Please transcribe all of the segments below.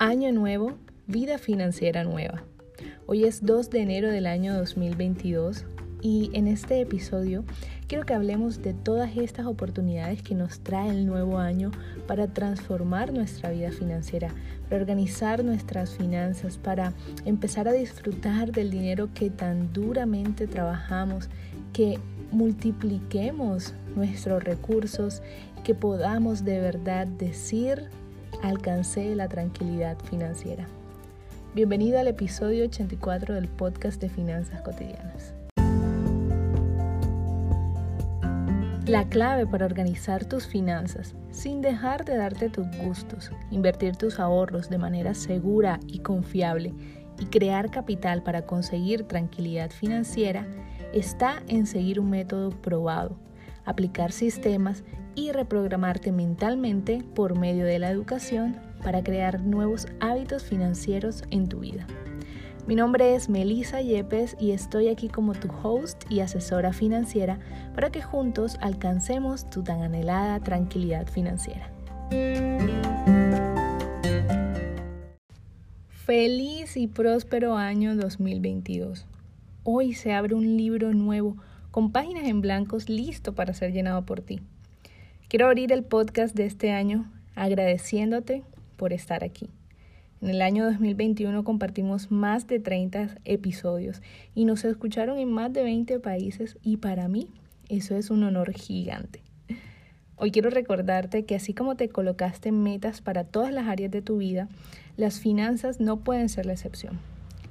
Año nuevo, vida financiera nueva. Hoy es 2 de enero del año 2022 y en este episodio quiero que hablemos de todas estas oportunidades que nos trae el nuevo año para transformar nuestra vida financiera, para organizar nuestras finanzas, para empezar a disfrutar del dinero que tan duramente trabajamos, que multipliquemos nuestros recursos, que podamos de verdad decir alcancé la tranquilidad financiera. Bienvenido al episodio 84 del podcast de Finanzas Cotidianas. La clave para organizar tus finanzas sin dejar de darte tus gustos, invertir tus ahorros de manera segura y confiable y crear capital para conseguir tranquilidad financiera está en seguir un método probado, aplicar sistemas y reprogramarte mentalmente por medio de la educación para crear nuevos hábitos financieros en tu vida. Mi nombre es Melissa Yepes y estoy aquí como tu host y asesora financiera para que juntos alcancemos tu tan anhelada tranquilidad financiera. Feliz y próspero año 2022. Hoy se abre un libro nuevo con páginas en blancos listo para ser llenado por ti. Quiero abrir el podcast de este año agradeciéndote por estar aquí. En el año 2021 compartimos más de 30 episodios y nos escucharon en más de 20 países y para mí eso es un honor gigante. Hoy quiero recordarte que así como te colocaste metas para todas las áreas de tu vida, las finanzas no pueden ser la excepción.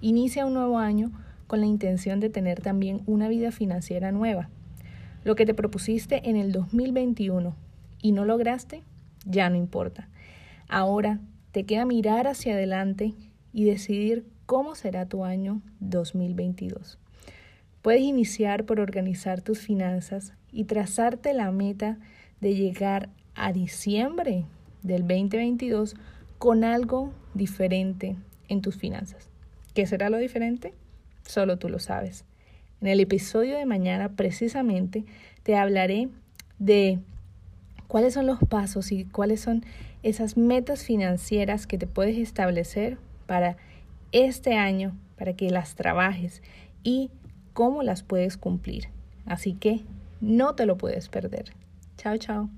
Inicia un nuevo año con la intención de tener también una vida financiera nueva. Lo que te propusiste en el 2021 y no lograste, ya no importa. Ahora te queda mirar hacia adelante y decidir cómo será tu año 2022. Puedes iniciar por organizar tus finanzas y trazarte la meta de llegar a diciembre del 2022 con algo diferente en tus finanzas. ¿Qué será lo diferente? Solo tú lo sabes. En el episodio de mañana precisamente te hablaré de cuáles son los pasos y cuáles son esas metas financieras que te puedes establecer para este año, para que las trabajes y cómo las puedes cumplir. Así que no te lo puedes perder. Chao, chao.